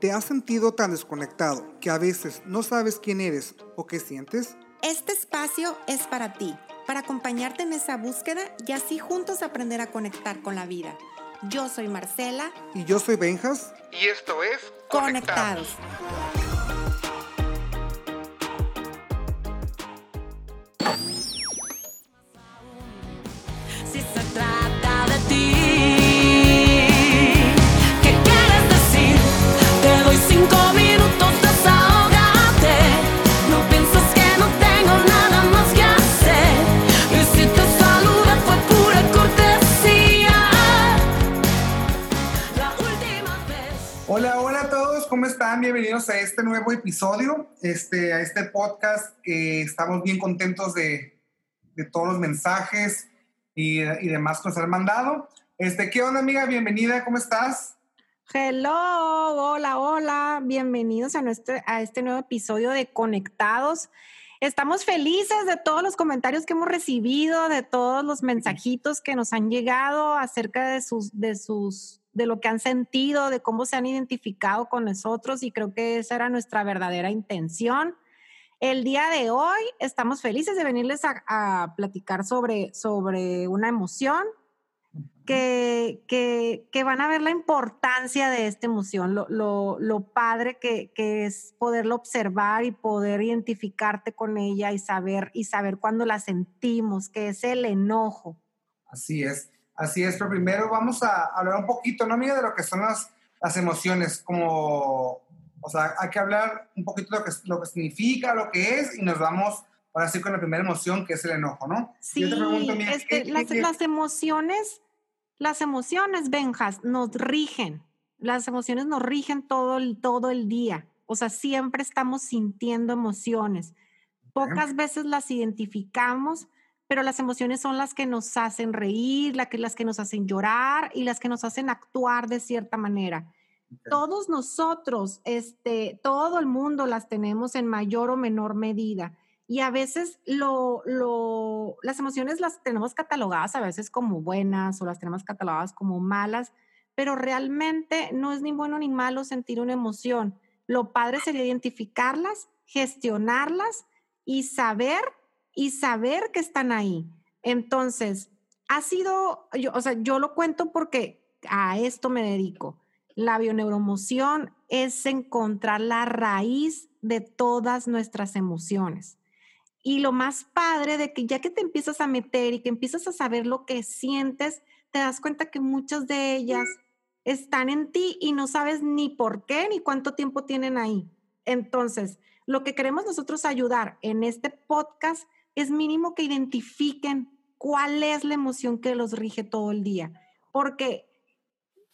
¿Te has sentido tan desconectado que a veces no sabes quién eres o qué sientes? Este espacio es para ti, para acompañarte en esa búsqueda y así juntos aprender a conectar con la vida. Yo soy Marcela. Y yo soy Benjas. Y esto es Conectados. Si episodio, este, a este podcast que estamos bien contentos de, de todos los mensajes y, y demás que nos han mandado. Este, ¿Qué onda, amiga? Bienvenida, ¿cómo estás? Hello, hola, hola. Bienvenidos a, nuestro, a este nuevo episodio de Conectados. Estamos felices de todos los comentarios que hemos recibido, de todos los mensajitos que nos han llegado acerca de sus, de sus, de lo que han sentido, de cómo se han identificado con nosotros y creo que esa era nuestra verdadera intención. El día de hoy estamos felices de venirles a, a platicar sobre, sobre una emoción que, que, que, van a ver la importancia de esta emoción, lo, lo, lo padre que, que, es poderlo observar y poder identificarte con ella y saber, y saber cuándo la sentimos, que es el enojo. Así es, así es, pero primero vamos a hablar un poquito, ¿no, amiga, de lo que son las, las emociones, como, o sea, hay que hablar un poquito de lo que, lo que significa, lo que es, y nos vamos ahora sí con la primera emoción, que es el enojo, ¿no? Sí, Yo te pregunto, mira, es que ¿qué, las, qué, las emociones las emociones, Benjas, nos rigen. Las emociones nos rigen todo el, todo el día. O sea, siempre estamos sintiendo emociones. Pocas veces las identificamos, pero las emociones son las que nos hacen reír, las que, las que nos hacen llorar y las que nos hacen actuar de cierta manera. Okay. Todos nosotros, este, todo el mundo las tenemos en mayor o menor medida y a veces lo, lo, las emociones las tenemos catalogadas a veces como buenas o las tenemos catalogadas como malas, pero realmente no es ni bueno ni malo sentir una emoción. Lo padre sería identificarlas, gestionarlas y saber y saber que están ahí. Entonces, ha sido, yo, o sea, yo lo cuento porque a esto me dedico. La bioneuromoción es encontrar la raíz de todas nuestras emociones. Y lo más padre de que ya que te empiezas a meter y que empiezas a saber lo que sientes, te das cuenta que muchas de ellas están en ti y no sabes ni por qué ni cuánto tiempo tienen ahí. Entonces, lo que queremos nosotros ayudar en este podcast es mínimo que identifiquen cuál es la emoción que los rige todo el día. Porque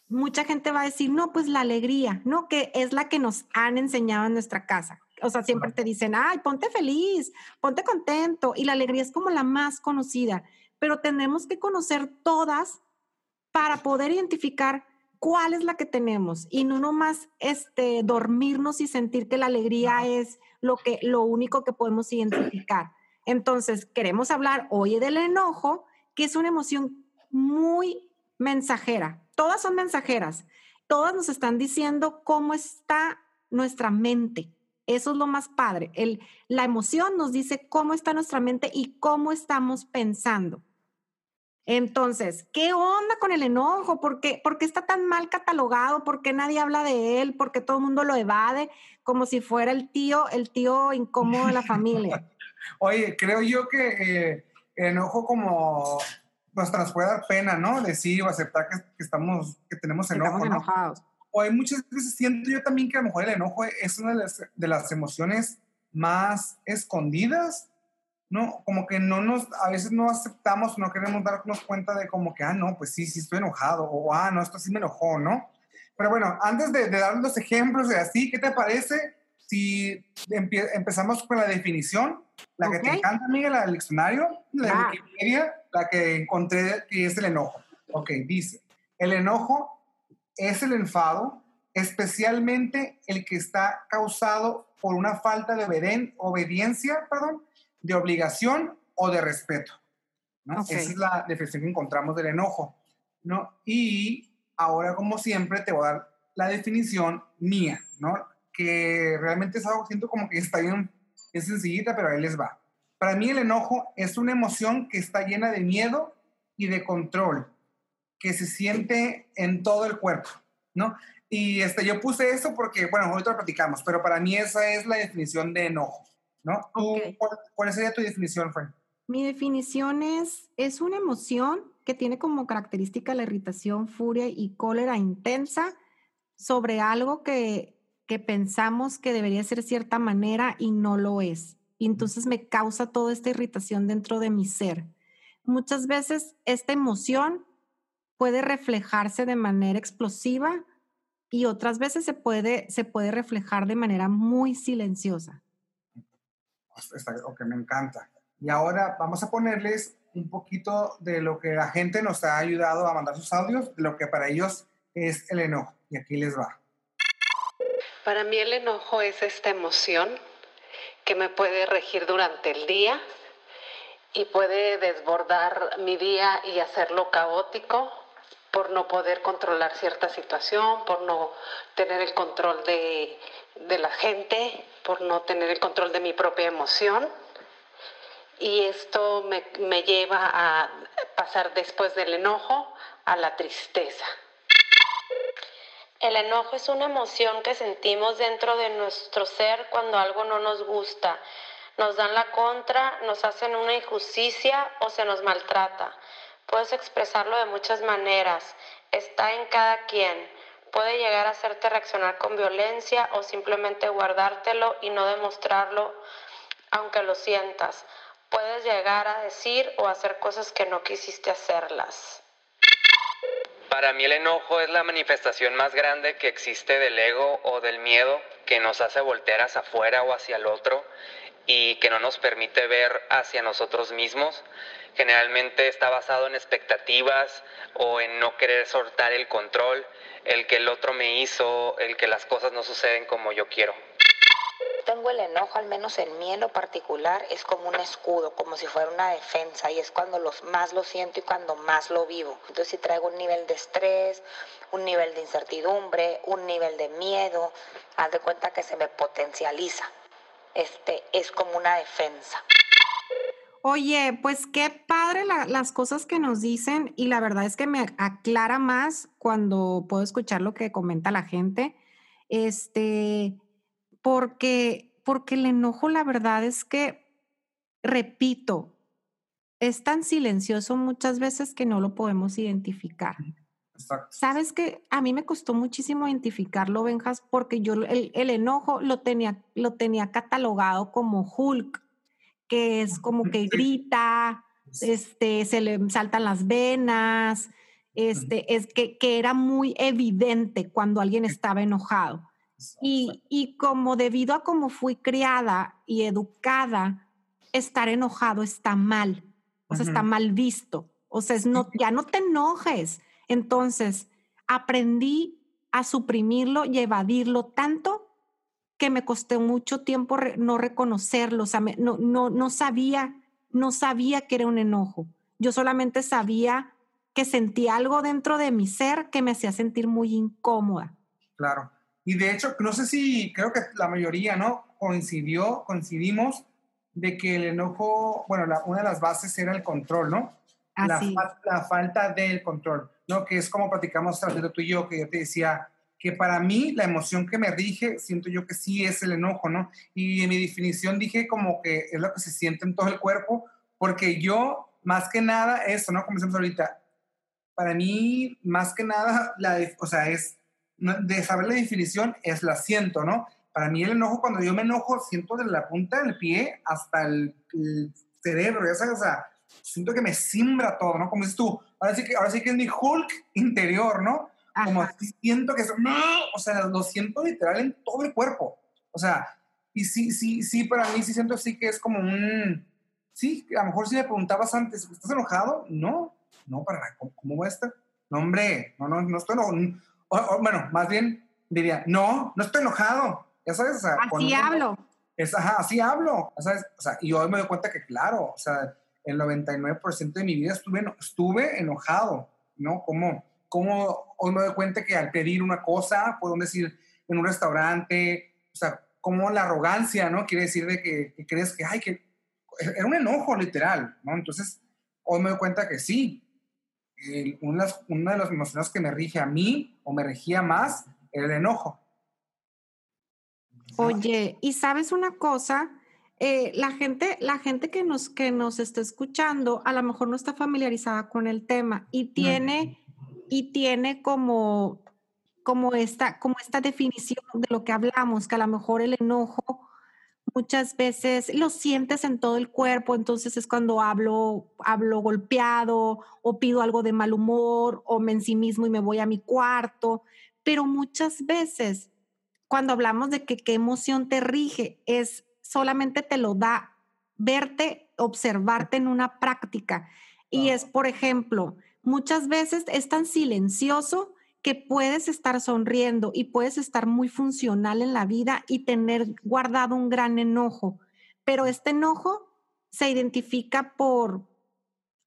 mucha gente va a decir, no, pues la alegría, ¿no? Que es la que nos han enseñado en nuestra casa o sea, siempre te dicen, ay, ponte feliz, ponte contento. Y la alegría es como la más conocida, pero tenemos que conocer todas para poder identificar cuál es la que tenemos y no nomás este, dormirnos y sentir que la alegría es lo, que, lo único que podemos identificar. Entonces, queremos hablar hoy del enojo, que es una emoción muy mensajera. Todas son mensajeras. Todas nos están diciendo cómo está nuestra mente eso es lo más padre. El, la emoción nos dice cómo está nuestra mente y cómo estamos pensando. Entonces, ¿qué onda con el enojo? ¿Por qué, ¿Por qué, está tan mal catalogado? ¿Por qué nadie habla de él? ¿Por qué todo el mundo lo evade como si fuera el tío, el tío incómodo de la familia? Oye, creo yo que eh, el enojo como pues, nos puede dar pena, ¿no? Decir o aceptar que, que estamos, que tenemos enojo. Estamos ¿no? enojados o hay muchas veces siento yo también que a lo mejor el enojo es una de las, de las, emociones más escondidas, ¿no? Como que no nos, a veces no aceptamos, no queremos darnos cuenta de como que, ah, no, pues sí, sí estoy enojado, o ah, no, esto sí me enojó, ¿no? Pero bueno, antes de, de dar los ejemplos de así, ¿qué te parece si empie empezamos con la definición? La okay. que te encanta, Miguel, la del diccionario, la ah. de Wikipedia, la que encontré que es el enojo. Ok, dice, el enojo es el enfado, especialmente el que está causado por una falta de obediencia, perdón, de obligación o de respeto. ¿no? Okay. Esa es la definición que encontramos del enojo. ¿no? Y ahora, como siempre, te voy a dar la definición mía, ¿no? Que realmente es algo, siento como que está bien, es sencillita, pero ahí les va. Para mí el enojo es una emoción que está llena de miedo y de control, que se siente en todo el cuerpo, ¿no? Y este, yo puse eso porque, bueno, ahorita lo platicamos, pero para mí esa es la definición de enojo, ¿no? ¿Tú, cuál, cuál, sería tu definición, Frank? Mi definición es, es una emoción que tiene como característica la irritación, furia y cólera intensa sobre algo que, que pensamos que debería ser cierta manera y no lo es. Y entonces me causa toda esta irritación dentro de mi ser. Muchas veces esta emoción puede reflejarse de manera explosiva y otras veces se puede, se puede reflejar de manera muy silenciosa. Ok, me encanta. Y ahora vamos a ponerles un poquito de lo que la gente nos ha ayudado a mandar sus audios, de lo que para ellos es el enojo. Y aquí les va. Para mí el enojo es esta emoción que me puede regir durante el día y puede desbordar mi día y hacerlo caótico por no poder controlar cierta situación, por no tener el control de, de la gente, por no tener el control de mi propia emoción. Y esto me, me lleva a pasar después del enojo a la tristeza. El enojo es una emoción que sentimos dentro de nuestro ser cuando algo no nos gusta. Nos dan la contra, nos hacen una injusticia o se nos maltrata. Puedes expresarlo de muchas maneras, está en cada quien. Puede llegar a hacerte reaccionar con violencia o simplemente guardártelo y no demostrarlo aunque lo sientas. Puedes llegar a decir o hacer cosas que no quisiste hacerlas. Para mí el enojo es la manifestación más grande que existe del ego o del miedo que nos hace voltear hacia afuera o hacia el otro y que no nos permite ver hacia nosotros mismos. Generalmente está basado en expectativas o en no querer soltar el control, el que el otro me hizo, el que las cosas no suceden como yo quiero. Tengo el enojo, al menos en mí en lo particular, es como un escudo, como si fuera una defensa, y es cuando los, más lo siento y cuando más lo vivo. Entonces, si traigo un nivel de estrés, un nivel de incertidumbre, un nivel de miedo, haz de cuenta que se me potencializa. Este es como una defensa. Oye, pues qué padre las cosas que nos dicen y la verdad es que me aclara más cuando puedo escuchar lo que comenta la gente. Este, porque, porque el enojo, la verdad es que, repito, es tan silencioso muchas veces que no lo podemos identificar. Sabes que a mí me costó muchísimo identificarlo, Benjas, porque yo el, el, enojo lo tenía, lo tenía catalogado como Hulk, que es como que grita, este, se le saltan las venas, este, es que, que era muy evidente cuando alguien estaba enojado. Y, y como debido a cómo fui criada y educada, estar enojado está mal, o sea, está mal visto. O sea, es no, ya no te enojes. Entonces, aprendí a suprimirlo y evadirlo tanto que me costó mucho tiempo re, no reconocerlo, o sea, me, no, no, no sabía, no sabía que era un enojo. Yo solamente sabía que sentía algo dentro de mi ser que me hacía sentir muy incómoda. Claro. Y de hecho, no sé si, creo que la mayoría, ¿no? Coincidió, coincidimos de que el enojo, bueno, la, una de las bases era el control, ¿no? La, la, falta del control, ¿no? Que es como platicamos de tú y yo, que yo te decía que para mí la emoción que me rige, siento yo que sí es el enojo, ¿no? Y en mi definición dije como que es lo que se siente en todo el cuerpo, porque yo, más que nada, eso, ¿no? Como decimos ahorita, para mí, más que nada, la, o sea, es de saber la definición es la siento, ¿no? Para mí el enojo, cuando yo me enojo, siento de la punta del pie hasta el, el cerebro, ya sabes, o sea, siento que me simbra todo, ¿no? Como dices tú, ahora sí que, ahora sí que es mi Hulk interior, ¿no? Como así siento que, no, o sea, lo siento literal en todo el cuerpo, o sea, y sí, sí, sí, para mí sí siento así que es como un, sí, a lo mejor si me preguntabas antes, ¿estás enojado? No, no, para nada, ¿cómo, cómo voy a estar? No, hombre, no, no, no estoy enojado o, o, bueno, más bien diría, no, no estoy enojado. Ya sabes, o sea, así hablo. Es, ajá, así hablo. ¿sabes? O sea, y hoy me doy cuenta que, claro, o sea, el 99% de mi vida estuve, estuve enojado, ¿no? ¿Cómo, cómo hoy me doy cuenta que al pedir una cosa, puedo decir en un restaurante, o sea, como la arrogancia, ¿no? Quiere decir de que, que crees que, ay, que era un enojo literal, ¿no? Entonces, hoy me doy cuenta que sí, una, una de las emociones que me rige a mí o me regía más el enojo. Oye, y sabes una cosa, Eh, la gente, la gente que nos, que nos está escuchando, a lo mejor no está familiarizada con el tema y tiene, y tiene como, como esta, como esta definición de lo que hablamos, que a lo mejor el enojo muchas veces lo sientes en todo el cuerpo, entonces es cuando hablo, hablo golpeado o pido algo de mal humor o me en sí mismo y me voy a mi cuarto, pero muchas veces cuando hablamos de que qué emoción te rige, es solamente te lo da verte, observarte en una práctica. Y es, por ejemplo, muchas veces es tan silencioso que puedes estar sonriendo y puedes estar muy funcional en la vida y tener guardado un gran enojo. Pero este enojo se identifica por,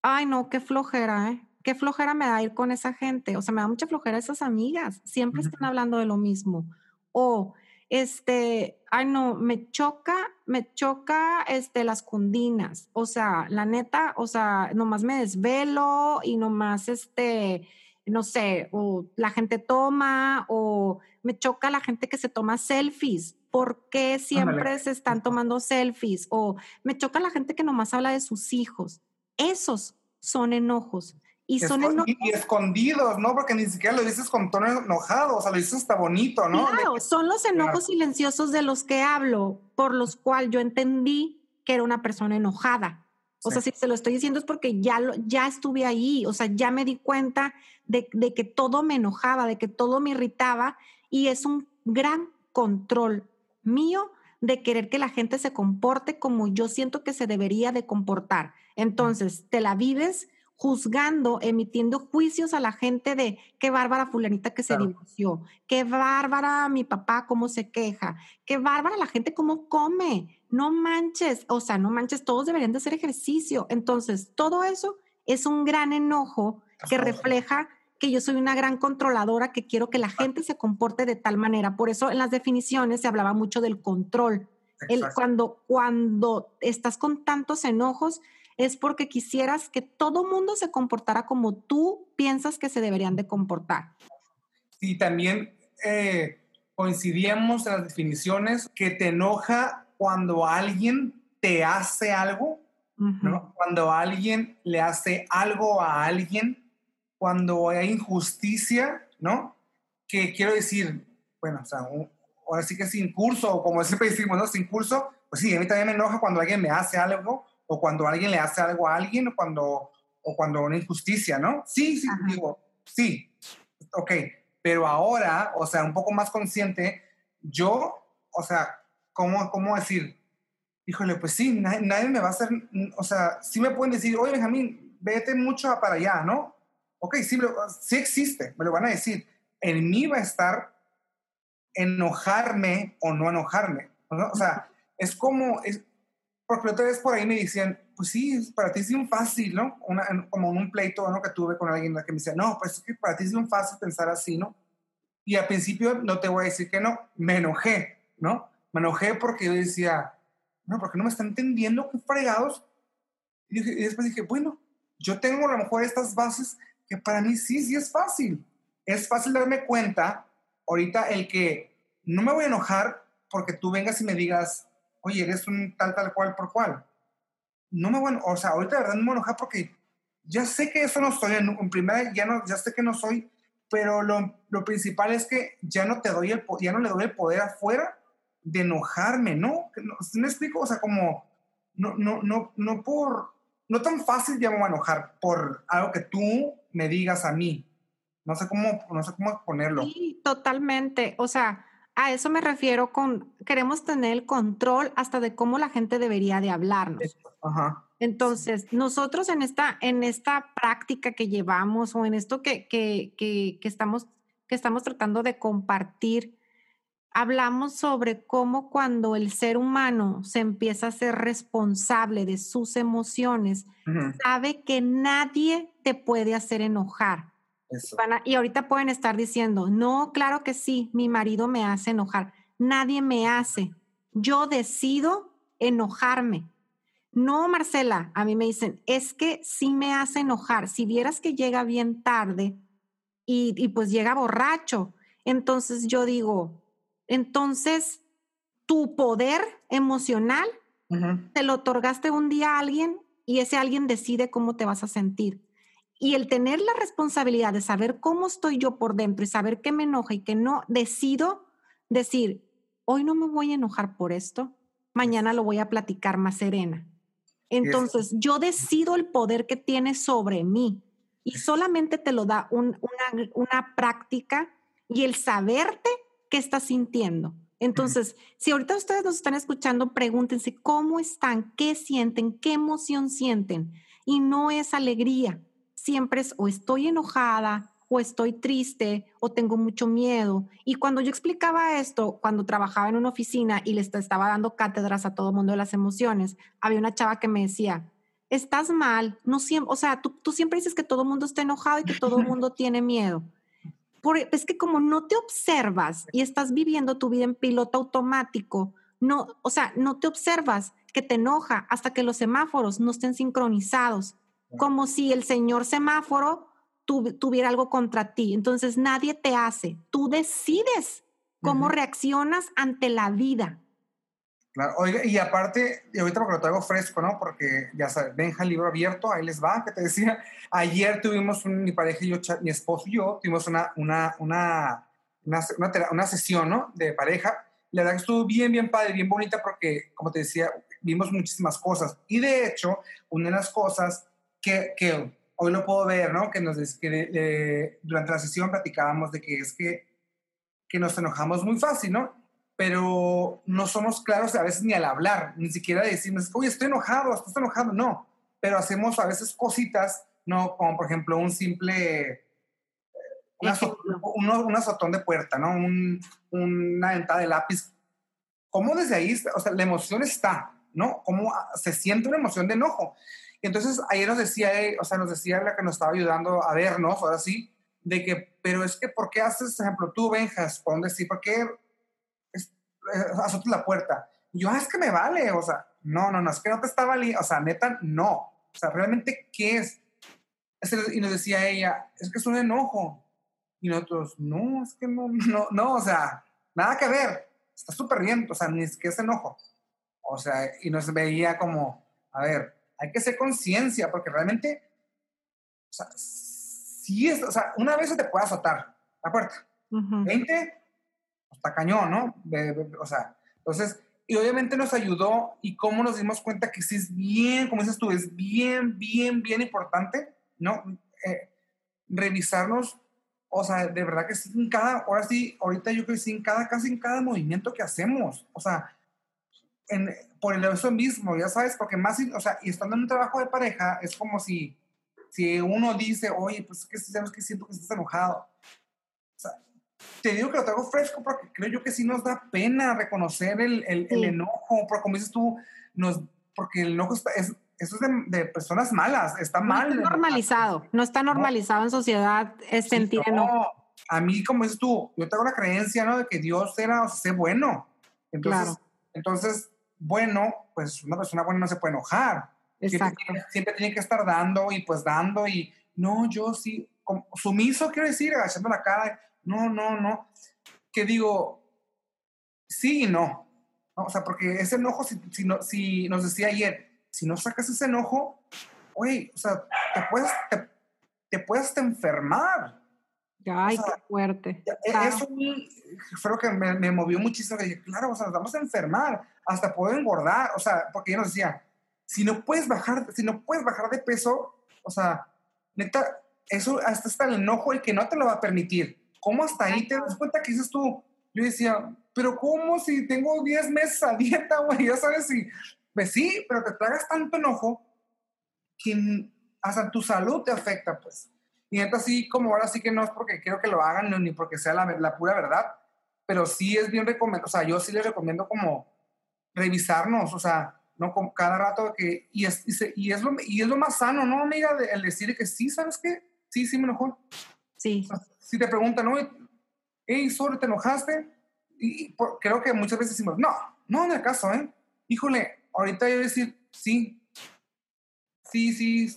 ay no, qué flojera, ¿eh? Qué flojera me da ir con esa gente. O sea, me da mucha flojera esas amigas. Siempre están hablando de lo mismo. O, este, ay no, me choca, me choca, este, las cundinas. O sea, la neta, o sea, nomás me desvelo y nomás, este, no sé, o la gente toma, o me choca la gente que se toma selfies. ¿Por qué siempre Ándale. se están tomando selfies? O me choca la gente que nomás habla de sus hijos. Esos son enojos. Y son Esco- enojos. y, escondidos, ¿no? Porque ni siquiera lo dices con tono enojado, o sea, lo dices hasta bonito, ¿no? Claro, son los enojos Claro. silenciosos de los que hablo, por los cuales yo entendí que era una persona enojada. O sea, si se lo estoy diciendo es porque ya, lo, ya estuve ahí, o sea, ya me di cuenta de, de que todo me enojaba, de que todo me irritaba y es un gran control mío de querer que la gente se comporte como yo siento que se debería de comportar. Entonces, te la vives juzgando, emitiendo juicios a la gente de qué bárbara fulanita que se divorció, qué bárbara mi papá cómo se queja, qué bárbara la gente cómo come, no manches, o sea, no manches, todos deberían de hacer ejercicio. Entonces, todo eso es un gran enojo que refleja que yo soy una gran controladora, que quiero que la gente se comporte de tal manera. Por eso en las definiciones se hablaba mucho del control. El, cuando, cuando estás con tantos enojos es porque quisieras que todo mundo se comportara como tú piensas que se deberían de comportar. Y también eh, coincidíamos en las definiciones que te enoja cuando alguien te hace algo, ¿no? Cuando alguien le hace algo a alguien, cuando hay injusticia, ¿no? Que quiero decir, bueno, o sea, un- ahora sí que sin curso, o como siempre decimos, ¿no? Sin curso, pues sí, a mí también me enoja cuando alguien me hace algo, o cuando alguien le hace algo a alguien, o cuando, o cuando una injusticia, ¿no? Sí, sí, Ajá. digo, sí, ok, pero ahora, o sea, un poco más consciente, yo, o sea, ¿cómo, cómo decir? Híjole, pues sí, nadie, nadie me va a hacer, o sea, sí me pueden decir, oye, Benjamín, vete mucho para allá, ¿no? Ok, sí, sí existe, me lo van a decir. En mí va a estar enojarme o no enojarme, ¿no? O sea, es como, es, porque otra vez por ahí me decían, pues sí, para ti es bien fácil, ¿no? Una, como un pleito ¿no? que tuve con alguien que me decía, no, pues es que para ti es bien fácil pensar así, ¿no? Y al principio no te voy a decir que no, me enojé, ¿no? Me enojé porque yo decía, no, porque no me están entendiendo, qué fregados. Y, dije- y después dije, bueno, yo tengo a lo mejor estas bases que para mí sí, sí es fácil. Es fácil darme cuenta ahorita el que no me voy a enojar porque tú vengas y me digas, oye, eres un tal, tal cual por cual. No me a, o sea, ahorita de verdad no me voy a enojar porque ya sé que eso no soy, en, en primera ya, no, ya sé que no soy, pero lo, lo principal es que ya no te doy el, ya no le doy el poder afuera de enojarme, ¿no? No ¿sí ¿Me explico? O sea, como, no, no, no, no por, no tan fácil ya me voy a enojar por algo que tú me digas a mí. No sé cómo, no sé cómo ponerlo. Sí, totalmente. O sea, a eso me refiero con, queremos tener el control hasta de cómo la gente debería de hablarnos. Ajá. Entonces, nosotros en esta, en esta práctica que llevamos o en esto que, que, que, que estamos, que estamos tratando de compartir, hablamos sobre cómo cuando el ser humano se empieza a ser responsable de sus emociones, sabe que nadie te puede hacer enojar. Eso. Van a- y ahorita pueden estar diciendo, no, claro que sí, mi marido me hace enojar. Nadie me hace. Yo decido enojarme. No, Marcela, a mí me dicen, es que sí me hace enojar. Si vieras que llega bien tarde y, y pues llega borracho, entonces yo digo, entonces tu poder emocional te lo otorgaste un día a alguien y ese alguien decide cómo te vas a sentir. Y el tener la responsabilidad de saber cómo estoy yo por dentro y saber qué me enoja y que no, decido decir, hoy no me voy a enojar por esto, mañana lo voy a platicar más serena. Entonces, yo decido el poder que tiene sobre mí y solamente te lo da un- una, una práctica y el saberte qué estás sintiendo. Entonces, si ahorita ustedes nos están escuchando, pregúntense cómo están, qué sienten, qué emoción sienten. Y no es alegría, siempre es o estoy enojada o estoy triste o tengo mucho miedo. Y cuando yo explicaba esto, cuando trabajaba en una oficina y les estaba dando cátedras a todo el mundo de las emociones, había una chava que me decía, estás mal, no siempre, o sea, tú, tú siempre dices que todo el mundo está enojado y que todo el mundo tiene miedo. Por- es que como no te observas y estás viviendo tu vida en piloto automático, no, o sea, no te observas que te enoja hasta que los semáforos no estén sincronizados, como si el señor semáforo tu- tuviera algo contra ti. Entonces nadie te hace, tú decides cómo Ujú. reaccionas ante la vida. Claro, oiga, y aparte, y ahorita porque lo traigo fresco, ¿no? Porque ya sabes, Benja, libro abierto, ahí les va, que te decía. Ayer tuvimos, un- mi pareja y yo, mi esposo y yo, tuvimos una, una, una, una, una sesión, ¿no? De pareja. La verdad que estuvo bien, bien padre, bien bonita, porque, como te decía, vimos muchísimas cosas. Y de hecho, una de las cosas que, que hoy lo puedo ver, ¿no? Que, nos, que de- durante la sesión platicábamos de que es que, que nos enojamos muy fácil, ¿no? pero no somos claros a veces ni al hablar, ni siquiera decimos, oye, estoy enojado, estás enojado, no, pero hacemos a veces cositas, ¿no? Como por ejemplo un simple, eh, un, uno- un azotón de puerta, ¿no? Un- una dentada de lápiz. ¿Cómo desde ahí, o sea, la emoción está, ¿no? ¿Cómo ah, se siente una emoción de enojo? Y entonces ayer nos decía, eh, o sea, nos decía la que nos estaba ayudando a vernos, ahora sí, de que, pero es que, ¿por qué haces, por ejemplo, tú, Benjas, por decir, ¿por qué es- eh, azotas la puerta? Y yo, ah, es que me vale, o sea, no, no, no, es que no te está valiendo, o sea, neta, no. O sea, realmente, ¿qué es? Y nos decía ella, es que es un enojo. Y nosotros, no, es que no, no, no, o sea, nada que ver, está súper bien, o sea, ni es que es enojo. O sea, y nos veía como, a ver, hay que hacer conciencia, porque realmente, o sea, sí es, o sea, una vez se te puede azotar la puerta, Ujú. 20, está cañón, ¿no? O sea, entonces, y obviamente nos ayudó y cómo nos dimos cuenta que sí es bien, como dices tú, es bien, bien, bien importante, ¿no? Eh, revisarnos, o sea, de verdad que sí, en cada, ahora sí, ahorita yo creo que sí, en cada, casi en cada movimiento que hacemos, o sea, en, por el eso mismo, ya sabes, porque más, o sea, y estando en un trabajo de pareja, es como si, si uno dice, oye, pues que sabes que siento que estás enojado. O sea, te digo que lo traigo fresco porque creo yo que sí nos da pena reconocer el, el, el Sí. enojo, porque como dices tú, nos, porque el enojo está, es, eso es de, de personas malas, está No mal. está normalizado, no está normalizado en sociedad es Sí, sentir enojo. no, a mí, como dices tú, yo tengo la creencia, ¿no? De que Dios era, o sea, bueno. Entonces, Claro. entonces, bueno, pues una persona buena no se puede enojar. Siempre Exacto. tiene, siempre tiene que estar dando y pues dando y no, yo sí, como, sumiso quiero decir, agachando la cara, no, no, no. Que digo, sí y no. ¿no? O sea, porque ese enojo, si, si, no- si nos decía ayer, si no sacas ese enojo, oye, o sea, te puedes, te, te puedes enfermar. Ay, o sea, qué fuerte. E- Claro. Eso mí fue lo que me, me movió muchísimo. que dije, claro, o sea, nos vamos a enfermar, hasta poder engordar. O sea, porque ella nos decía, si no puedes bajar, si no puedes bajar de peso, o sea, neta, eso hasta está el enojo el que no te lo va a permitir. ¿Cómo hasta ahí te das cuenta que dices tú? Yo decía, pero ¿cómo si tengo 10 meses a dieta, güey? Ya sabes, si, pues sí, pero te tragas tanto enojo que hasta tu salud te afecta, pues. Y neta, sí, como ahora sí que no es porque quiero que lo hagan ni porque sea la, la pura verdad, pero sí es bien recomendado, o sea, yo sí les recomiendo como revisarnos, o sea, no como cada rato que, y es, y, se- y es, lo, y es lo más sano, ¿no, amiga? De- el decir que sí, ¿sabes qué? Sí, sí me enojó. Sí. Si te preguntan, ¿no? Hey, sobre, ¿te enojaste? Y por- creo que muchas veces decimos, no, no en el caso, ¿eh? Híjole, ahorita yo voy a decir, sí, sí, sí,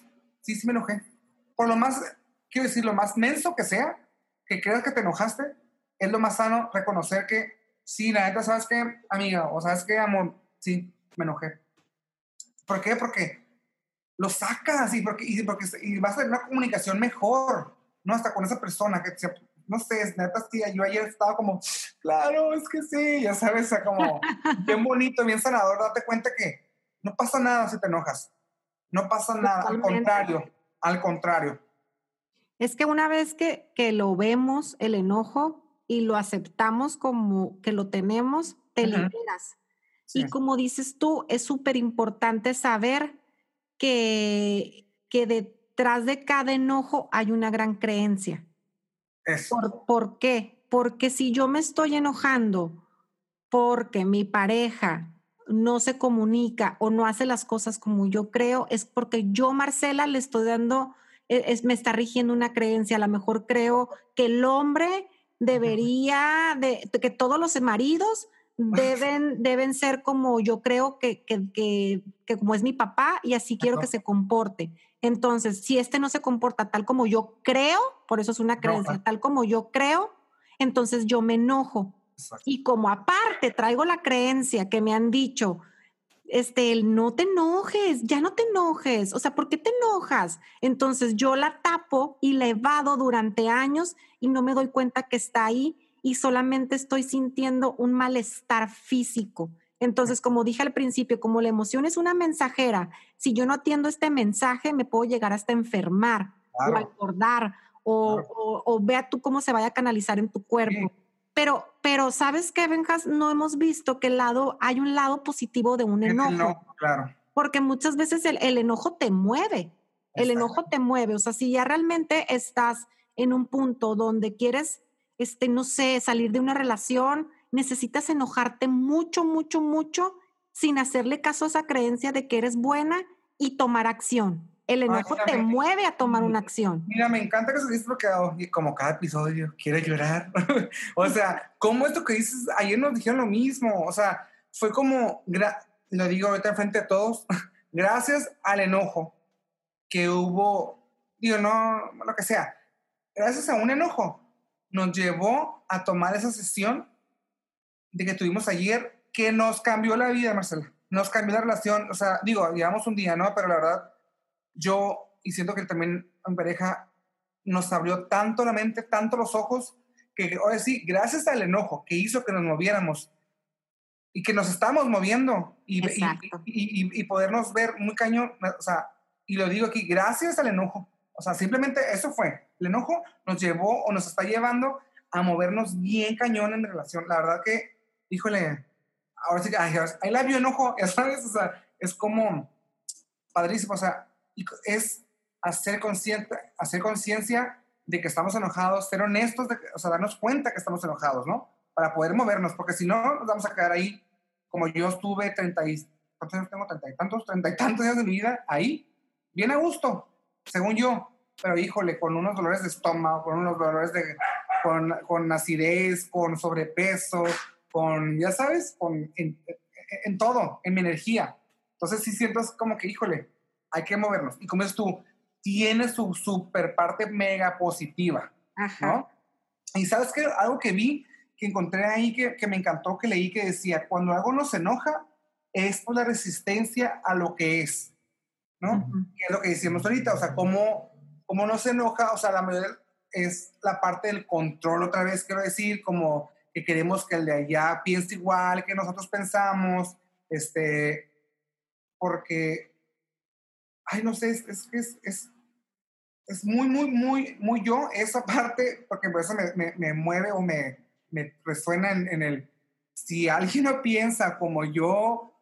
sí, sí me enojé. Por lo más, quiero decir, lo más menso que sea, que creas que te enojaste, es lo más sano reconocer que, sí, la neta, ¿sabes qué, amiga? O ¿sabes qué, amor? Sí, me enojé. ¿Por qué? Porque lo sacas y, porque, y, porque, y vas a tener una comunicación mejor, ¿no? Hasta con esa persona que, no sé, neta, sí, yo ayer estaba como, claro, es que sí, ya sabes, o sea, como bien bonito, bien sanador, date cuenta que no pasa nada si te enojas, no pasa nada, al Totalmente. contrario, al contrario. Es que una vez que, que lo vemos, el enojo, y lo aceptamos como que lo tenemos, te liberas. Sí. Y como dices tú, es súper importante saber que, que detrás de cada enojo hay una gran creencia. Eso. ¿Por, por qué? Porque si yo me estoy enojando porque mi pareja no se comunica o no hace las cosas como yo creo, es porque yo, Marcela, le estoy dando, es, me está rigiendo una creencia. A lo mejor creo que el hombre debería, de, que todos los maridos deben, deben ser como yo creo que, que, que, que como es mi papá y así quiero que se comporte. Entonces, si este no se comporta tal como yo creo, por eso es una creencia, tal como yo creo, entonces yo me enojo. Exacto. Y como aparte traigo la creencia que me han dicho, este, el no te enojes, ya no te enojes, o sea, ¿por qué te enojas? Entonces yo la tapo y la evado durante años y no me doy cuenta que está ahí y solamente estoy sintiendo un malestar físico. Entonces, como dije al principio, como la emoción es una mensajera, si yo no atiendo este mensaje, me puedo llegar hasta enfermar o Claro. a engordar o, Claro. o- o vea tú cómo se vaya a canalizar en tu cuerpo. Pero, pero ¿sabes qué, Benjas? No hemos visto que el lado, hay un lado positivo de un enojo, enojo, claro. porque muchas veces el, el enojo te mueve, el Exacto. enojo te mueve, o sea, si ya realmente estás en un punto donde quieres, este, no sé, salir de una relación, necesitas enojarte mucho, mucho, mucho sin hacerle caso a esa creencia de que eres buena y tomar acción. El Ay, enojo te mueve a tomar una acción. Mira, me encanta que se porque oh, y como cada episodio quiere llorar. o sea, como esto que dices, ayer nos dijeron lo mismo. O sea, fue como, lo digo ahorita enfrente de todos, gracias al enojo que hubo, digo, no, lo que sea, gracias a un enojo nos llevó a tomar esa sesión de que tuvimos ayer que nos cambió la vida, Marcela. Nos cambió la relación. O sea, digo, llevamos un día, ¿no? Pero la verdad, yo, y siento que también en pareja, nos abrió tanto la mente, tanto los ojos, que ahora sí, gracias al enojo que hizo que nos moviéramos y que nos estamos moviendo y, y, y, podernos ver muy cañón, o sea, y lo digo aquí, gracias al enojo. O sea, simplemente eso fue. El enojo nos llevó o nos está llevando a movernos bien cañón en relación. La verdad que, híjole, ahora sí que, ay, ahí la vio enojo, sabes, o sea, es como padrísimo, o sea, y es hacer consciente, hacer conciencia de que estamos enojados, ser honestos, de o sea, darnos cuenta que estamos enojados, ¿no? Para poder movernos, porque si no, nos vamos a quedar ahí, como yo estuve 30 y, ¿cuántos años tengo? 30 y tantos, 30 y tantos años de mi vida, ahí, bien a gusto, según yo, pero híjole, con unos dolores de estómago, con unos dolores de, con, con acidez, con sobrepeso, con, ya sabes, con, en, en- todo, en mi energía. Entonces sí siento como que, híjole, hay que movernos. Y como es tú, tiene su super parte mega positiva, Ajá. ¿no? Y sabes que algo que vi, que encontré ahí, que, que me encantó, que leí, que decía, cuando algo nos enoja, es por la resistencia a lo que es, ¿no? Ujú. que es lo que decíamos ahorita, o sea, cómo, cómo no se enoja, o sea, la mayoría es la parte del control, otra vez quiero decir, como que queremos que el de allá piense igual que nosotros pensamos, este, porque, ay, no sé, es, es, es, es, es muy, muy, muy, muy yo esa parte, porque por eso me, me, me mueve o me, me resuena en, en el, si alguien no piensa como yo,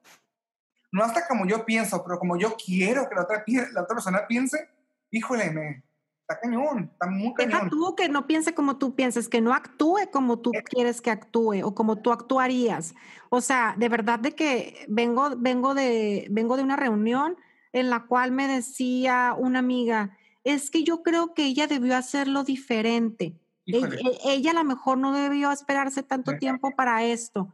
no hasta como yo pienso, pero como yo quiero que la otra, la otra persona piense, híjole, me, está cañón, está muy Deja cañón. tú que no piense como tú pienses, que no actúe como tú quieres que actúe o como tú actuarías. O sea, de verdad de que vengo, vengo, de, vengo de una reunión en la cual me decía una amiga, es que yo creo que ella debió hacerlo diferente. E- Híjole. e- Ella a lo mejor no debió esperarse tanto tiempo para esto.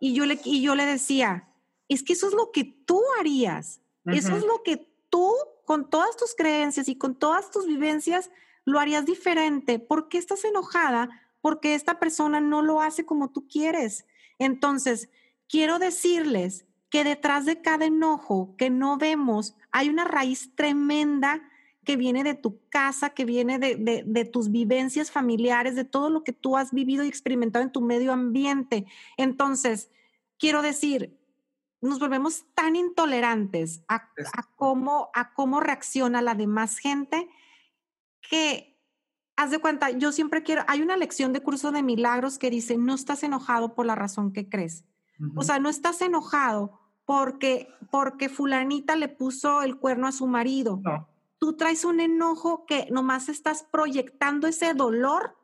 Y yo le, y yo le decía, es que eso es lo que tú harías. Eso es lo que tú, con todas tus creencias y con todas tus vivencias, lo harías diferente. ¿Por qué estás enojada? Porque esta persona no lo hace como tú quieres. Entonces, quiero decirles que detrás de cada enojo que no vemos hay una raíz tremenda que viene de tu casa, que viene de, de- de tus vivencias familiares, de todo lo que tú has vivido y experimentado en tu medio ambiente. Entonces, quiero decir, nos volvemos tan intolerantes a, a cómo, a cómo reacciona la demás gente que, haz de cuenta, yo siempre quiero, hay una lección de curso de milagros que dice, no estás enojado por la razón que crees. O sea, no estás enojado porque, porque fulanita le puso el cuerno a su marido. no. Tú traes un enojo que nomás estás proyectando ese dolor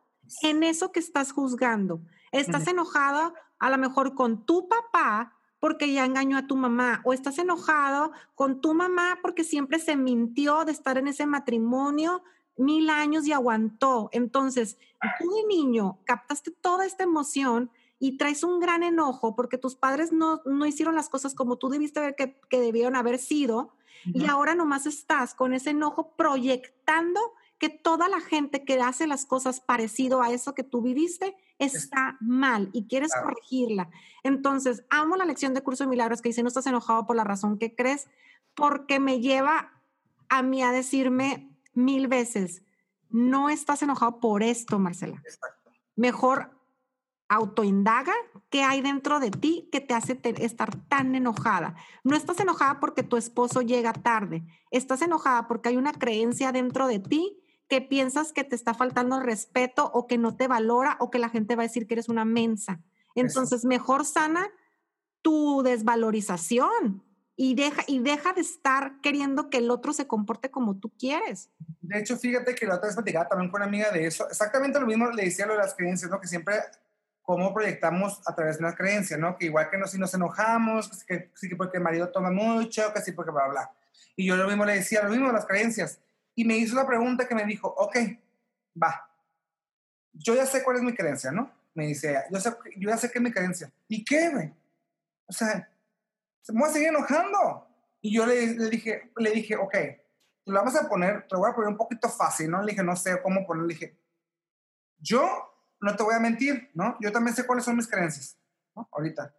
en eso que estás juzgando. Estás Ujú. enojado a lo mejor con tu papá porque ya engañó a tu mamá o estás enojado con tu mamá porque siempre se mintió de estar en ese matrimonio mil años y aguantó. Entonces, tú de niño captaste toda esta emoción y traes un gran enojo porque tus padres no, no hicieron las cosas como tú debiste ver que, que debieron haber sido y ahora nomás estás con ese enojo proyectando que toda la gente que hace las cosas parecido a eso que tú viviste está mal y quieres Claro. corregirla. Entonces, amo la lección de Curso de Milagros que dice, no estás enojado por la razón que crees, porque me lleva a mí a decirme mil veces, no estás enojado por esto, Marcela. Exacto. Mejor autoindaga qué hay dentro de ti que te hace te- estar tan enojada. No estás enojada porque tu esposo llega tarde, estás enojada porque hay una creencia dentro de ti que piensas que te está faltando el respeto o que no te valora o que la gente va a decir que eres una mensa. Entonces, mejor sana tu desvalorización y deja, y deja de estar queriendo que el otro se comporte como tú quieres. De hecho, fíjate que la otra vez platicaba también con una amiga de eso. Exactamente lo mismo le decía lo de las creencias, ¿no? Que siempre cómo proyectamos a través de una creencia, ¿no? Que igual que no, si nos enojamos, que, sí que porque el marido toma mucho, que sí porque bla, bla. Y yo lo mismo le decía, lo mismo las creencias. Y me hizo la pregunta que me dijo, ok, va. Yo ya sé cuál es mi creencia, ¿no? Me dice yo, sé, yo ya sé qué es mi creencia. ¿Y qué, güey? O sea, se me voy a seguir enojando. Y yo le, le dije, le dije, ok, lo vamos a poner, te lo voy a poner un poquito fácil, ¿no? Le dije, no sé cómo ponerlo. Le dije, yo no te voy a mentir, ¿no? Yo también sé cuáles son mis creencias, ¿no? Ahorita.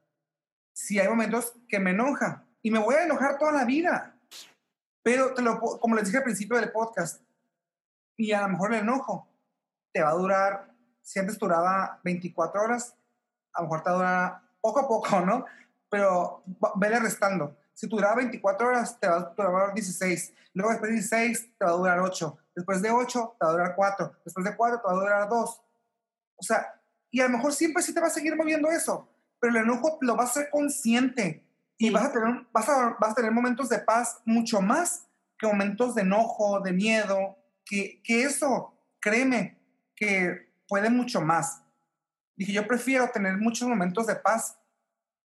Si hay momentos que me enoja y me voy a enojar toda la vida, pero te lo, como les dije al principio del podcast, y a lo mejor el enojo te va a durar, si antes duraba 24 horas, a lo mejor te va a durar poco a poco, ¿no? Pero vele restando. Si duraba 24 horas, te va a durar 16. Luego después de 16, te va a durar 8. Después de 8, te va a durar 4. Después de 4, te va a durar 2. O sea, y a lo mejor siempre sí te va a seguir moviendo eso, pero el enojo lo vas a ser consciente y vas, a tener, vas, a, vas a tener momentos de paz mucho más que momentos de enojo, de miedo, que, que eso, créeme, que puede mucho más. Dije, yo prefiero tener muchos momentos de paz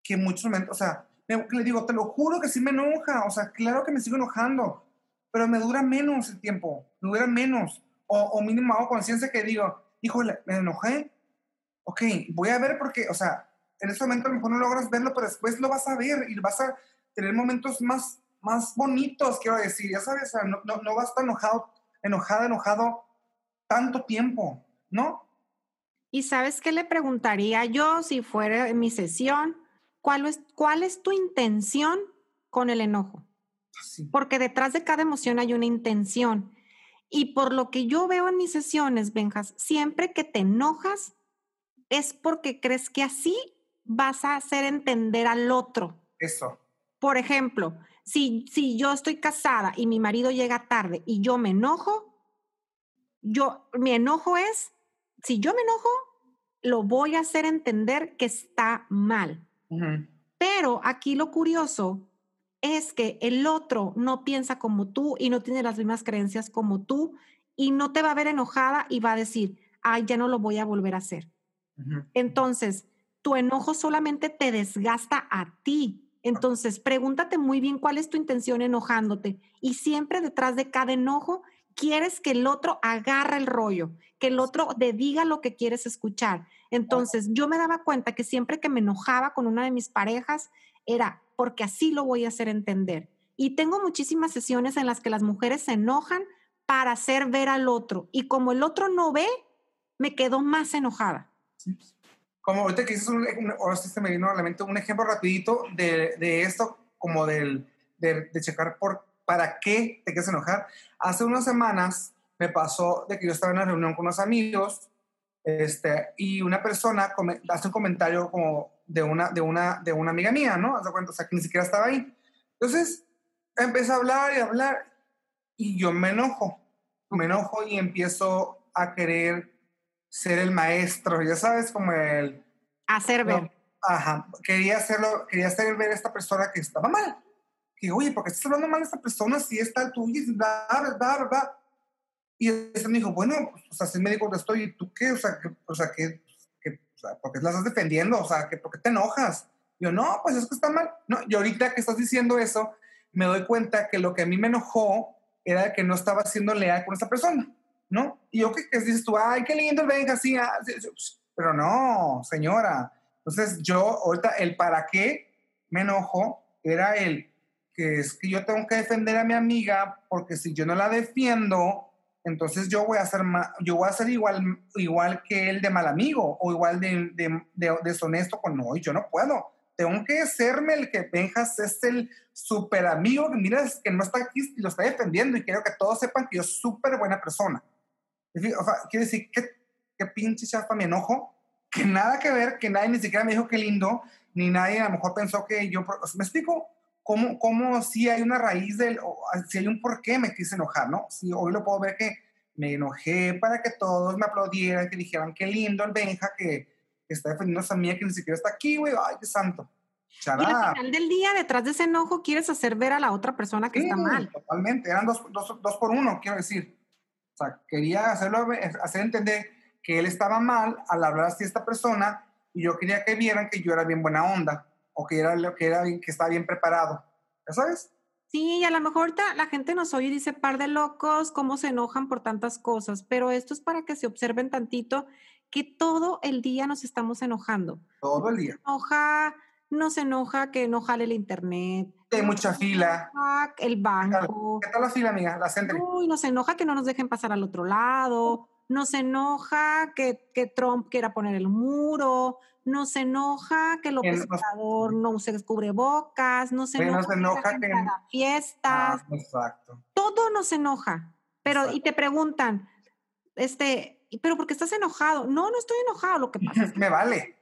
que muchos momentos, o sea, me- le digo, te lo juro que sí me enoja, o sea, claro que me sigo enojando, pero me dura menos el tiempo, me dura menos, o, o mínimo hago conciencia que digo, híjole, me enojé, ok, voy a ver porque, o sea, en ese momento a lo mejor no logras verlo, pero después lo vas a ver y vas a tener momentos más, más bonitos, quiero decir, ya sabes, o sea, no, no, no vas a estar enojado, enojada, enojado tanto tiempo, ¿no? ¿Y sabes qué le preguntaría yo si fuera en mi sesión? ¿Cuál es, ¿Cuál es tu intención con el enojo? Sí. Porque detrás de cada emoción hay una intención. Y por lo que yo veo en mis sesiones, Benjas, siempre que te enojas es porque crees que así vas a hacer entender al otro. Eso. Por ejemplo, si, si yo estoy casada y mi marido llega tarde y yo me enojo, yo, mi enojo es, si yo me enojo, lo voy a hacer entender que está mal. Pero aquí lo curioso es que el otro no piensa como tú y no tiene las mismas creencias como tú y no te va a ver enojada y va a decir, ay, ya no lo voy a volver a hacer. Entonces, tu enojo solamente te desgasta a ti. Entonces, pregúntate muy bien cuál es tu intención enojándote. Y siempre detrás de cada enojo quieres que el otro agarre el rollo, que el otro te diga lo que quieres escuchar. Entonces, yo me daba cuenta que siempre que me enojaba con una de mis parejas era porque así lo voy a hacer entender. Y tengo muchísimas sesiones en las que las mujeres se enojan para hacer ver al otro. Y como el otro no ve, me quedo más enojada. Como ahorita que dices, un, un- ahora sí se me vino a la mente un ejemplo rapidito de, de esto, como del, de, de checar por para qué te quieres enojar. Hace unas semanas me pasó de que yo estaba en una reunión con unos amigos este, y una persona come- hace un comentario como de una, de una, de una amiga mía, ¿no? Cuenta, O sea, que ni siquiera estaba ahí. Entonces, empecé a hablar y hablar y yo me enojo. Me enojo y empiezo a querer ser el maestro, ya sabes, como el... Hacer ver. no, ajá, quería hacerlo, quería hacer ver a esta persona que estaba mal. Que, oye, ¿por qué estás hablando mal de esta persona si está el tuyo? Y bla, bla, bla, bla. Y este me dijo, bueno, pues, o sea, si me dijo que estoy, ¿y tú qué? O sea, que, o sea, que, o sea, ¿por qué la estás defendiendo? O sea, ¿por qué te enojas? Yo, no, pues es que está mal. No, y ahorita que estás diciendo eso, me doy cuenta que lo que a mí me enojó era que no estaba siendo leal con esta persona, ¿no? Y yo, ¿qué, qué dices tú? Ay, qué lindo el venga, sí, ah, pero no, señora. Entonces, yo, ahorita, el para qué me enojo era el que es que yo tengo que defender a mi amiga porque si yo no la defiendo, entonces yo voy a ser, yo voy a ser igual, igual que él de mal amigo o igual de, de, de- deshonesto con no, yo no puedo. Tengo que serme el que Benjas es el super amigo que mira es que no está aquí y lo está defendiendo y quiero que todos sepan que yo soy súper buena persona. O sea, quiere decir que, que pinche chafa mi enojo, que nada que ver, que nadie ni siquiera me dijo qué lindo, ni nadie a lo mejor pensó que yo, me explico, cómo, cómo si hay una raíz del, o si hay un por qué me quise enojar, ¿no? Si hoy lo puedo ver que me enojé para que todos me aplaudieran, que dijeran qué lindo el Benja que, que está defendiendo a esa mía que ni siquiera está aquí, güey, ay, qué santo. Y Chará. al final del día, detrás de ese enojo, quieres hacer ver a la otra persona que está Sí, mal. Totalmente, eran dos, dos, dos por uno, quiero decir. O sea, quería hacerlo, hacer entender que él estaba mal al hablar así a esta persona y yo quería que vieran que yo era bien buena onda o que era que era bien, que estaba bien preparado. ¿Ya sabes? Sí, y a lo mejor la gente nos oye y dice, par de locos, cómo se enojan por tantas cosas, pero esto es para que se observen tantito que todo el día nos estamos enojando. Todo el día. Enoja, nos enoja que no jale el internet. Hay nos mucha fila. El banco. ¿Qué tal la fila, amiga? La. Uy, nos enoja que no nos dejen pasar al otro lado. Nos enoja que, que Trump quiera poner el muro. Nos enoja que López Obrador no use cubrebocas. Nos enoja, nos enoja que fiestas. Ah, exacto. Todo nos enoja. Pero, y te preguntan, este, "¿Y ¿pero por qué estás enojado? No, no estoy enojado. Lo que pasa es que Me vale.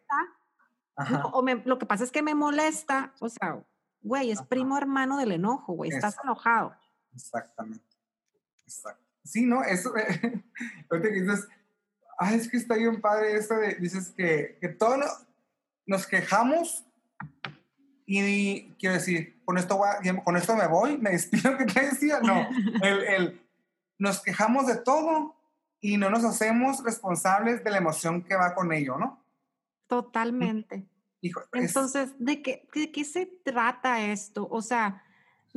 Ajá. no, o me- lo que pasa es que me molesta. O sea, güey, es Ajá. primo hermano del enojo, güey. Estás enojado. Exactamente. Exacto. Sí, ¿no? Eso, ahorita que dices, ay, es que está bien padre esto de, dices que, que todos no- nos quejamos y, quiero decir, con esto, voy con esto me voy, me despido, que te decía? No, el, el- nos quejamos de todo y no nos hacemos responsables de la emoción que va con ello, ¿no? Totalmente. Hijo, es- Entonces, ¿de qué, ¿de qué se trata esto? O sea,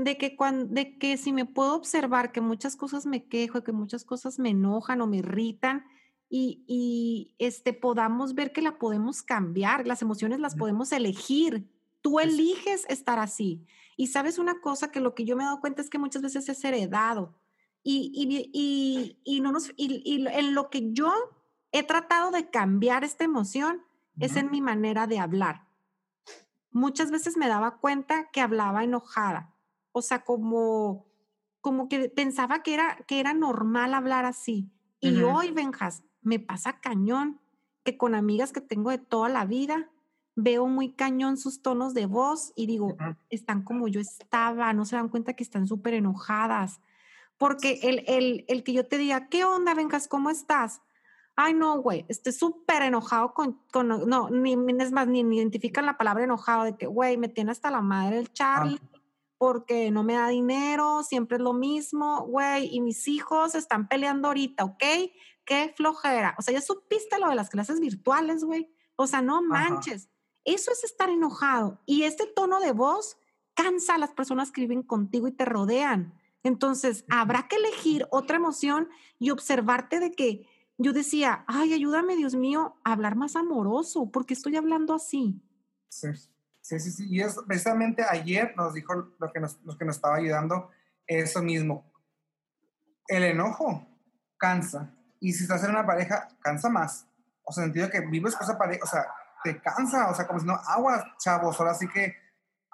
de que, cuando, de que si me puedo observar que muchas cosas me quejo, que muchas cosas me enojan o me irritan y, y, este, podamos ver que la podemos cambiar, las emociones las podemos elegir. Tú Es- eliges estar así. Y sabes una cosa que lo que yo me he dado cuenta es que muchas veces es heredado. Y, y, y, y no nos, y, y en lo que yo he tratado de cambiar esta emoción es en mi manera de hablar. Muchas veces me daba cuenta que hablaba enojada, o sea, como, como que pensaba que era, que era normal hablar así. Y hoy, Benjas, me pasa cañón que con amigas que tengo de toda la vida, veo muy cañón sus tonos de voz y digo, están como yo estaba, no se dan cuenta que están súper enojadas. Porque el, el, el que yo te diga, ¿qué onda, Benjas? ¿Cómo estás? Ay, no, güey, estoy súper enojado con, con, no, ni, es más, ni, ni identifican la palabra enojado, de que, güey, me tiene hasta la madre el Charlie, porque no me da dinero, siempre es lo mismo, güey, y mis hijos están peleando ahorita, ¿ok? Qué flojera. O sea, ya supiste lo de las clases virtuales, güey. O sea, no manches. Eso es estar enojado. Y este tono de voz cansa a las personas que viven contigo y te rodean. Entonces, habrá que elegir otra emoción y observarte de que yo decía, ay, ayúdame, Dios mío, a hablar más amoroso, porque estoy hablando así. Sí, sí, sí, sí. Y es precisamente ayer nos dijo lo que nos, lo que nos estaba ayudando, eso mismo. El enojo cansa. Y si estás en una pareja, cansa más. O sea, en el sentido que vives con esa pareja, o sea, te cansa, o sea, como si no, aguas, chavos, ahora sí que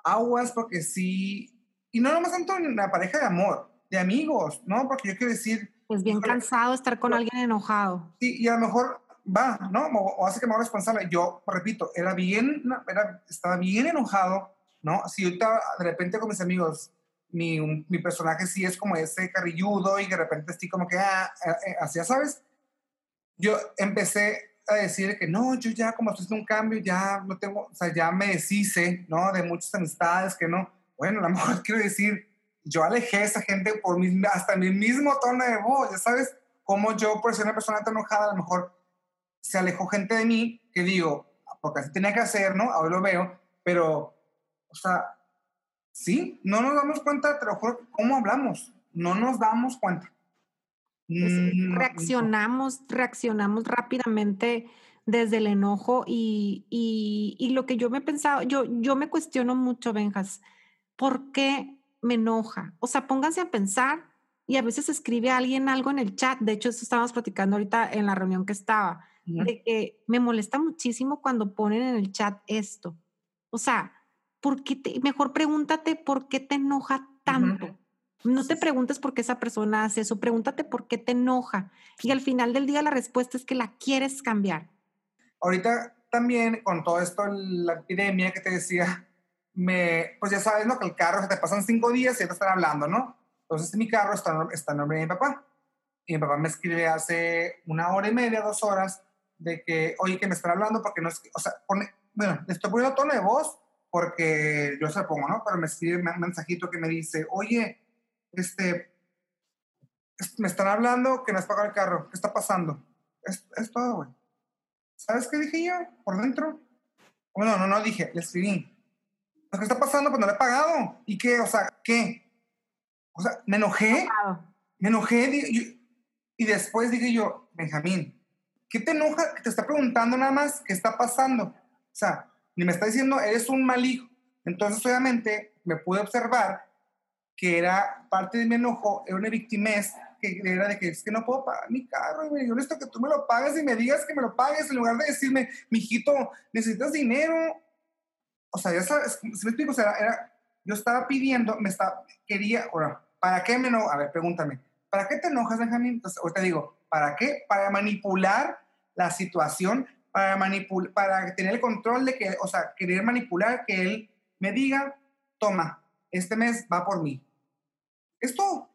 aguas porque sí, y no nomás tanto en la pareja de amor, de amigos, ¿no? Porque yo quiero decir... Es bien cansado estar con alguien enojado. Sí, y a lo mejor va, ¿no? O, o hace que me haga responsable. Yo, repito, era bien, era, estaba bien enojado, ¿no? Si ahorita de repente con mis amigos, mi, un- mi personaje sí es como ese carrilludo y de repente estoy como que, ah, eh, eh, así, sabes. Yo empecé a decir que no, yo ya como estoy haciendo un cambio, ya no tengo, o sea, ya me deshice, ¿no? De muchas amistades que no. Bueno, a lo mejor quiero decir, yo alejé a esa gente por mi, hasta mi mismo tono de voz, ya sabes, como yo por ser una persona tan enojada, a lo mejor se alejó gente de mí que digo, porque así tenía que hacer, ¿no? Ahora lo veo, pero, o sea, sí, no nos damos cuenta, te lo juro, cómo hablamos, no nos damos cuenta. Es- Mm, no- reaccionamos, reaccionamos rápidamente desde el enojo y, y- y lo que yo me he pensado, yo, yo me cuestiono mucho, Benjas, ¿por qué me enoja? O sea, pónganse a pensar y a veces escribe alguien algo en el chat, de hecho, eso estábamos platicando ahorita en la reunión que estaba, De que me molesta muchísimo cuando ponen en el chat esto. O sea, ¿por qué te, mejor pregúntate por qué te enoja tanto? No te preguntes por qué esa persona hace eso, pregúntate por qué te enoja. Y al final del día la respuesta es que la quieres cambiar. Ahorita también con todo esto, la epidemia que te decía, me, pues ya sabes, ¿no? Que el carro se te pasan cinco días y ya te están hablando, ¿no? Entonces mi carro está, está en nombre de mi papá. Y mi papá me escribe hace una hora y media, dos horas, de que, oye, que me están hablando porque no es, o sea, pone, bueno, le estoy poniendo tono de voz porque yo se lo pongo, ¿no? Pero me escribe un mensajito que me dice, oye, este, es- me están hablando que no has pagado el carro, ¿qué está pasando? Es, es todo, güey. ¿Sabes qué dije yo por dentro? Bueno, no, no dije, le escribí. ¿Lo que está pasando? Pues no le he pagado. ¿Y qué? O sea, ¿qué? O sea, me enojé, me enojé y después dije yo, Benjamín, ¿qué te enoja que te está preguntando nada más qué está pasando? O sea, ni me está diciendo, eres un mal hijo. Entonces, obviamente, me pude observar que era parte de mi enojo, era una victimez, que era de que es que no puedo pagar mi carro, güey. Yo necesito que tú me lo pagues y me digas que me lo pagues en lugar de decirme, mijito, necesitas dinero. O sea, ya sabes, si me explico, o sea, era, yo estaba pidiendo, me estaba, quería, ahora, ¿para qué me enojo? A ver, pregúntame, ¿para qué te enojas, Benjamín? Entonces, ahorita digo, ¿para qué? Para manipular la situación, para manipular, para tener el control de que, o sea, querer manipular que él me diga, toma, este mes va por mí. Es todo.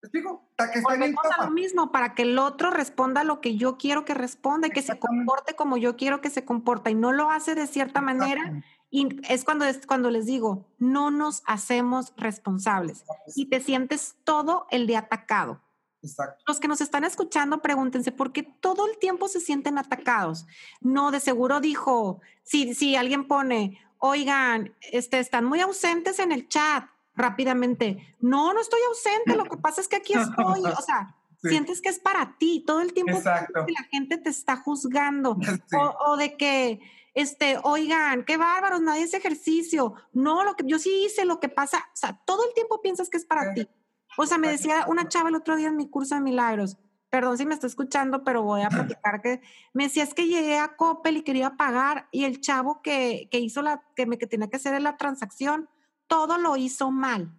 ¿Te explico? Que está bien, lo mismo, para que el otro responda lo que yo quiero que responda y que se comporte como yo quiero que se comporta y no lo hace de cierta manera. Y es cuando, es cuando les digo, no nos hacemos responsables y te sientes todo el de atacado. Exacto. Los que nos están escuchando, pregúntense por qué todo el tiempo se sienten atacados. No, de seguro dijo, si, si alguien pone, oigan, este, están muy ausentes en el chat rápidamente. No, no estoy ausente, lo que pasa es que aquí estoy. O sea, Sí. sientes que es para ti, todo el tiempo Exacto. que la gente te está juzgando. Sí. O, o de que, este, oigan, qué bárbaros, nadie hace ejercicio. No, lo que yo sí hice, lo que pasa, o sea, todo el tiempo piensas que es para Sí. ti. O sea, me decía una chava el otro día en mi curso de milagros, perdón si me está escuchando, pero voy a platicar que me decía es que llegué a Coppel y quería pagar y el chavo que, que hizo la, que me que tenía que hacer la transacción, todo lo hizo mal.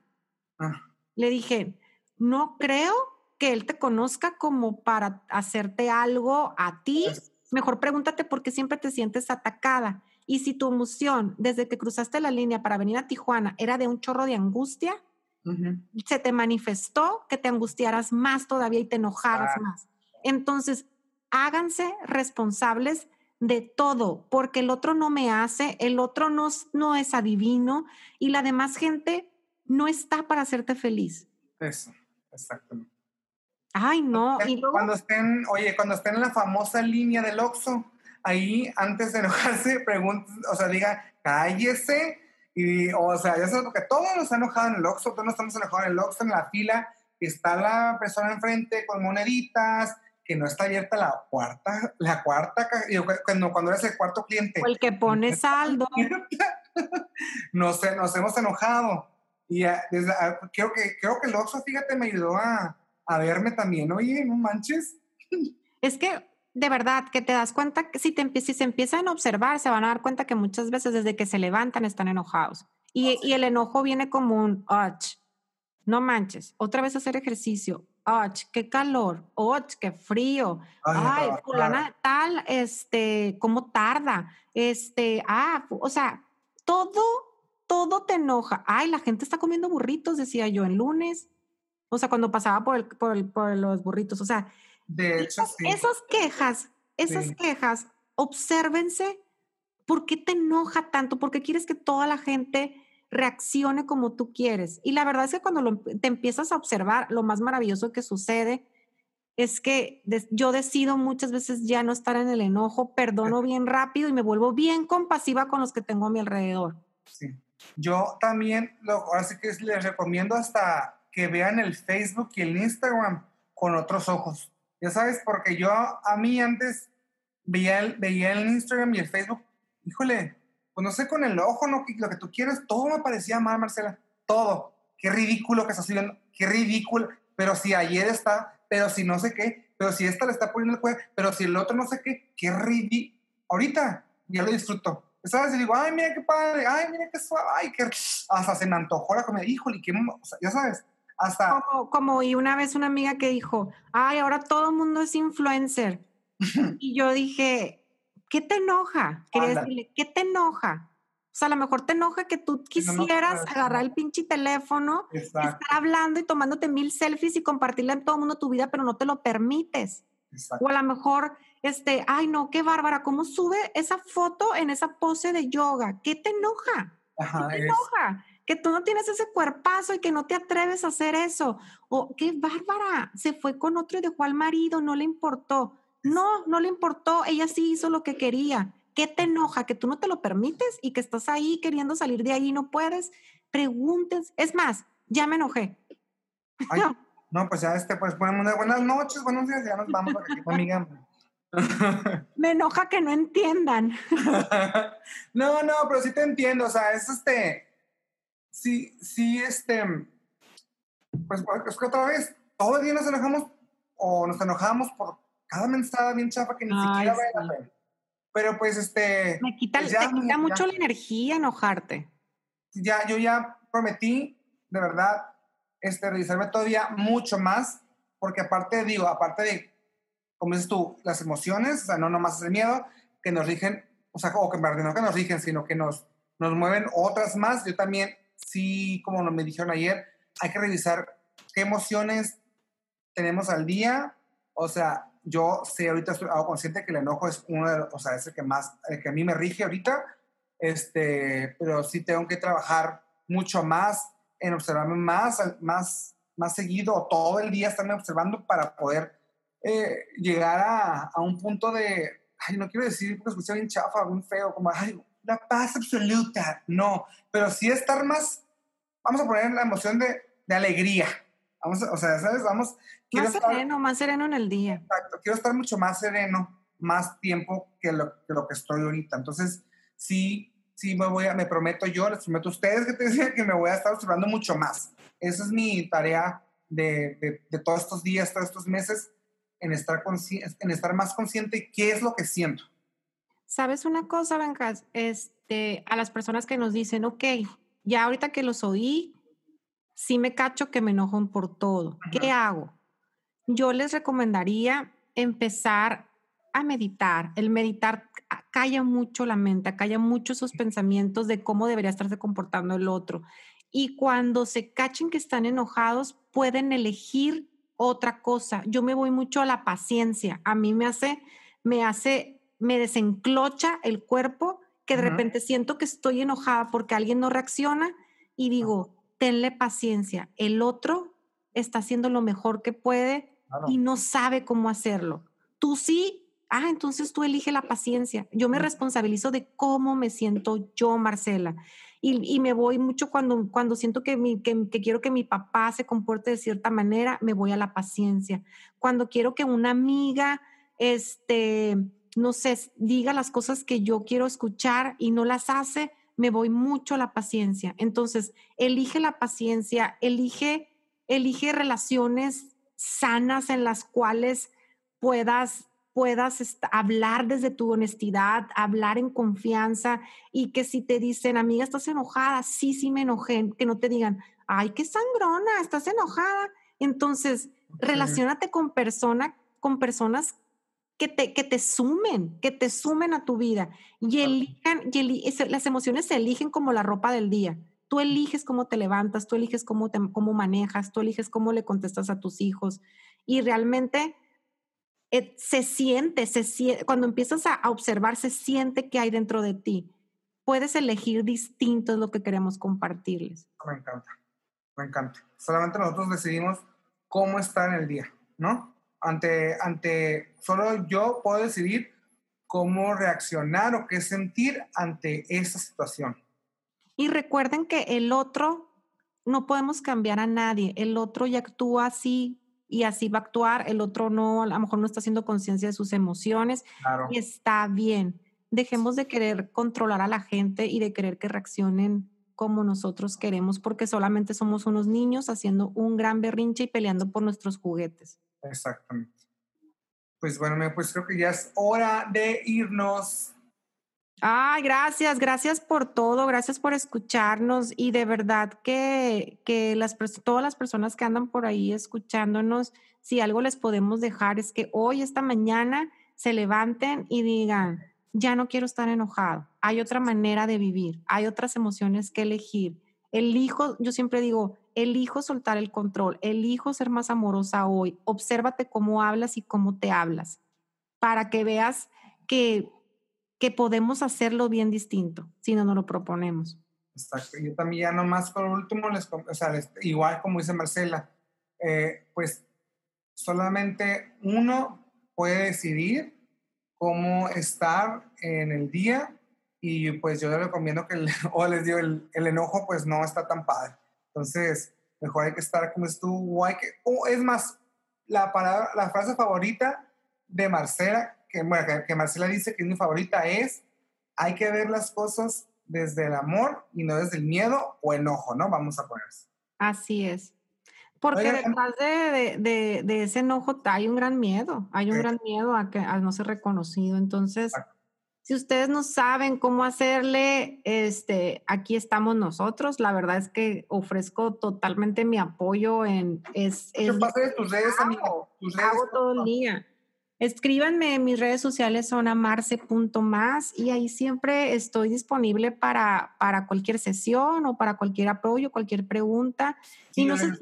Ah, Le dije, no creo que él te conozca como para hacerte algo a ti. Mejor pregúntate por qué siempre te sientes atacada. Y si tu emoción desde que cruzaste la línea para venir a Tijuana era de un chorro de angustia, ujú. se te manifestó que te angustiaras más todavía y te enojaras Ah. más. Entonces, háganse responsables de todo, porque el otro no me hace, el otro no, no es adivino y la demás gente no está para hacerte feliz. Eso, exactamente. Ay, no. Y luego, Cuando estén, oye, cuando estén en la famosa línea del Oxxo, ahí antes de enojarse, pregunten, o sea, diga, cállese Y, o sea, ya sabes, porque todos nos han enojado en el Oxxo, todos nos estamos enojados en el Oxxo, en la fila, está la persona enfrente con moneditas, que no está abierta la cuarta, la cuarta, cuando, cuando eres el cuarto cliente. O el que pone saldo. nos, nos hemos enojado. Y desde, ah, creo, que, creo que el Oxxo, fíjate, me ayudó a, a verme también. Oye, no manches. Es que de verdad que te das cuenta que si, te, si se empiezan a observar, se van a dar cuenta que muchas veces desde que se levantan están enojados. Y, y el enojo viene como un, ach, no manches, otra vez hacer ejercicio, ach, qué calor, ach, qué frío, Ay, ay, fulana tal, este, cómo tarda, este, ah, o sea, todo, todo te enoja. Ay, la gente está comiendo burritos, decía yo, el lunes. O sea, cuando pasaba por, el- por, el- por los burritos. O sea, De hecho, esas, sí. esas quejas, esas Sí. quejas, obsérvense por qué te enoja tanto, por qué quieres que toda la gente reaccione como tú quieres. Y la verdad es que cuando lo- te empiezas a observar, lo más maravilloso que sucede es que des- yo decido muchas veces ya no estar en el enojo, perdono bien rápido y me vuelvo bien compasiva con los que tengo a mi alrededor. Sí. Yo también, lo, ahora sí que les recomiendo hasta que vean el Facebook y el Instagram con otros ojos. Ya sabes, porque yo a mí antes veía el, Instagram y el Facebook, híjole, pues no sé, con el ojo, ¿no? Lo que tú quieras, todo me parecía mal, Marcela, todo. Qué ridículo que estás viendo, qué ridículo, pero si ayer está, pero si no sé qué, pero si esta le está poniendo el cuello, pero si el otro no sé qué, qué ridículo. Ahorita ya lo disfruto. ¿Sabes? Y digo, ay, mira qué padre, ay, mira qué suave, ay, qué... Hasta se me antojó la comida, híjole, qué... ya sabes, hasta... Como, como y una vez una amiga que dijo, ay, ahora todo el mundo es influencer. y yo dije, ¿qué te enoja? Quería Anda. decirle, ¿qué te enoja? O sea, a lo mejor te enoja que tú no quisieras puedes, agarrar no. el pinche teléfono, Exacto, estar hablando y tomándote mil selfies y compartirle a todo el mundo tu vida, pero no te lo permites. exacto. O a lo mejor, este, ay, no, qué bárbara, ¿cómo sube esa foto en esa pose de yoga? ¿Qué te enoja? Ajá, ¿Qué te es- enoja? Que tú no tienes ese cuerpazo y que no te atreves a hacer eso. O qué bárbara, se fue con otro y dejó al marido, no le importó. No, no le importó, ella sí hizo lo que quería. ¿Qué te enoja? Que tú no te lo permites y que estás ahí queriendo salir de ahí y no puedes. Preguntes. Es más, ya me enojé. Ay, no, pues ya este, pues ponemos una buenas noches, buenos días, ya nos vamos porque amiga. Me enoja que no entiendan. no, no, pero sí te entiendo, o sea, es este, sí, sí, este, pues es que otra vez, todo el día nos enojamos o nos enojamos por cada mensaje bien chafa que ni Ay, siquiera vale sí. la pena. Pero pues este, Me quita, Pues te quita ya. mucho la energía enojarte. ya, yo ya prometí, de verdad, este, revisarme todavía mucho más, porque aparte, digo, aparte de, como dices tú, las emociones, o sea, no nomás es el miedo, que nos rigen, o sea, o que no que nos rigen, sino que nos, nos mueven otras más. Yo también, sí, como me dijeron ayer, hay que revisar qué emociones tenemos al día, o sea, yo sé, ahorita estoy hago consciente que el enojo es uno de los, o sea, es el que más, el que a mí me rige ahorita, este, pero sí tengo que trabajar mucho más en observarme más, más, más seguido, todo el día estarme observando para poder eh, llegar a, a un punto de, ay, no quiero decir porque escuché bien chafa, bien feo, como, ay, la paz absoluta, no, pero sí estar más, vamos a poner la emoción de, de alegría, vamos, a- o sea, ¿sabes? Vamos, quiero Más estar- sereno, más sereno en el día. Exacto, quiero estar mucho más sereno, más tiempo que lo que, lo que estoy ahorita. Entonces, sí, sí me voy a, me prometo yo, les prometo a ustedes que te decía que me voy a estar observando mucho más. Esa es mi tarea de, de, de todos estos días, todos estos meses, en estar, en estar más consciente de qué es lo que siento. ¿Sabes una cosa, Bancas? Este, a las personas que nos dicen, ok, ya ahorita que los oí, sí me cacho que me enojan por todo. ¿Qué hago? Yo les recomendaría empezar a meditar. El meditar ca- calla mucho la mente, calla mucho esos pensamientos de cómo debería estarse comportando el otro. Y cuando se cachen que están enojados, pueden elegir otra cosa. Yo me voy mucho a la paciencia. A mí me hace, me hace, me desenclocha el cuerpo que de repente siento que estoy enojada porque alguien no reacciona y digo, tenle paciencia. El otro está haciendo lo mejor que puede y no sabe cómo hacerlo. Tú sí, Ah, entonces tú elige la paciencia. Yo me responsabilizo de cómo me siento yo, Marcela. Y, y me voy mucho cuando, cuando siento que, mi, que, que quiero que mi papá se comporte de cierta manera, me voy a la paciencia. Cuando quiero que una amiga, este, no sé, diga las cosas que yo quiero escuchar y no las hace, me voy mucho a la paciencia. Entonces, elige la paciencia, elige, elige relaciones sanas en las cuales puedas puedas hablar desde tu honestidad, hablar en confianza y que si te dicen, amiga, estás enojada, sí, sí me enojé, que no te digan, ay, qué sangrona, estás enojada. Entonces, relacionate con, persona, con personas que te, que te sumen, que te sumen a tu vida y elijan, y las emociones se eligen como la ropa del día. Tú eliges cómo te levantas, tú eliges cómo, te, cómo manejas, tú eliges cómo le contestas a tus hijos y realmente eh, se siente, se cuando empiezas a, observar, se siente que hay dentro de ti. Puedes elegir distinto es lo que queremos compartirles. Me encanta, me encanta. Solamente nosotros decidimos cómo estar en el día, ¿no? Ante, ante, solo yo puedo decidir cómo reaccionar o qué sentir ante esa situación. Y recuerden que el otro, no podemos cambiar a nadie, el otro ya actúa así y así va a actuar, el otro no, a lo mejor no está haciendo conciencia de sus emociones y está bien. Dejemos de querer controlar a la gente y de querer que reaccionen como nosotros queremos, porque solamente somos unos niños haciendo un gran berrinche y peleando por nuestros juguetes. Exactamente. Pues bueno, pues creo que ya es hora de irnos. Ay, gracias, gracias por todo, gracias por escucharnos y de verdad que, que las, todas las personas que andan por ahí escuchándonos, si algo les podemos dejar es que hoy, esta mañana, se levanten y digan, ya no quiero estar enojado, hay otra manera de vivir, hay otras emociones que elegir. Elijo, yo siempre digo, elijo soltar el control, elijo ser más amorosa hoy, obsérvate cómo hablas y cómo te hablas, para que veas que que podemos hacerlo bien distinto si no nos lo proponemos. Exacto. Yo también ya nomás por último, les, o sea, igual como dice Marcela, eh, pues solamente uno puede decidir cómo estar en el día y pues yo les recomiendo que, el, o les digo, el, el, enojo pues no está tan padre. Entonces, mejor hay que estar como estuvo, hay que, o es más, la, palabra, la frase favorita de Marcela que, que, Marcela dice que es mi favorita es, hay que ver las cosas desde el amor y no desde el miedo o enojo, ¿no? Vamos a ponerse. Así es. Porque detrás de, de, de, ese enojo hay un gran miedo, hay un gran miedo a, que, a no ser reconocido. Entonces, si ustedes no saben cómo hacerle, este, aquí estamos nosotros. La verdad es que ofrezco totalmente mi apoyo en... Es, es, ¿Qué tus redes, amigo? Tus redes, hago todo el día. Escríbanme en mis redes sociales son amarse.más y ahí siempre estoy disponible para, para cualquier sesión o para cualquier apoyo, cualquier pregunta. y no, se,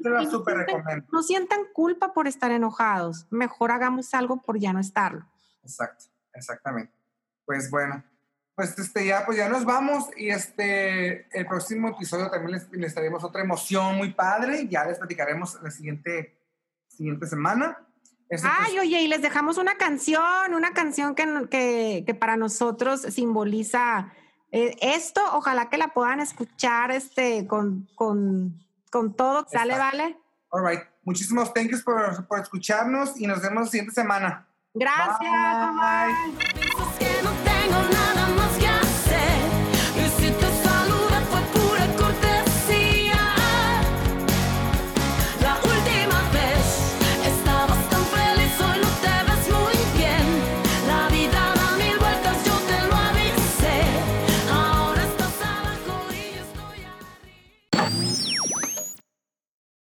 no sientan culpa por estar enojados. Mejor hagamos algo por ya no estarlo. Exacto, exactamente. Pues bueno, pues este ya, pues ya nos vamos y este, el próximo episodio también les, les traeremos otra emoción muy padre. Ya les platicaremos la siguiente, siguiente semana. Ay, oye, y les dejamos una canción, una canción que, que, que para nosotros simboliza eh, esto. Ojalá que la puedan escuchar este, con, con, con todo. ¿Sale, vale? All right. Muchísimos thank yous por, por escucharnos y nos vemos la siguiente semana. Gracias. bye tengo nada.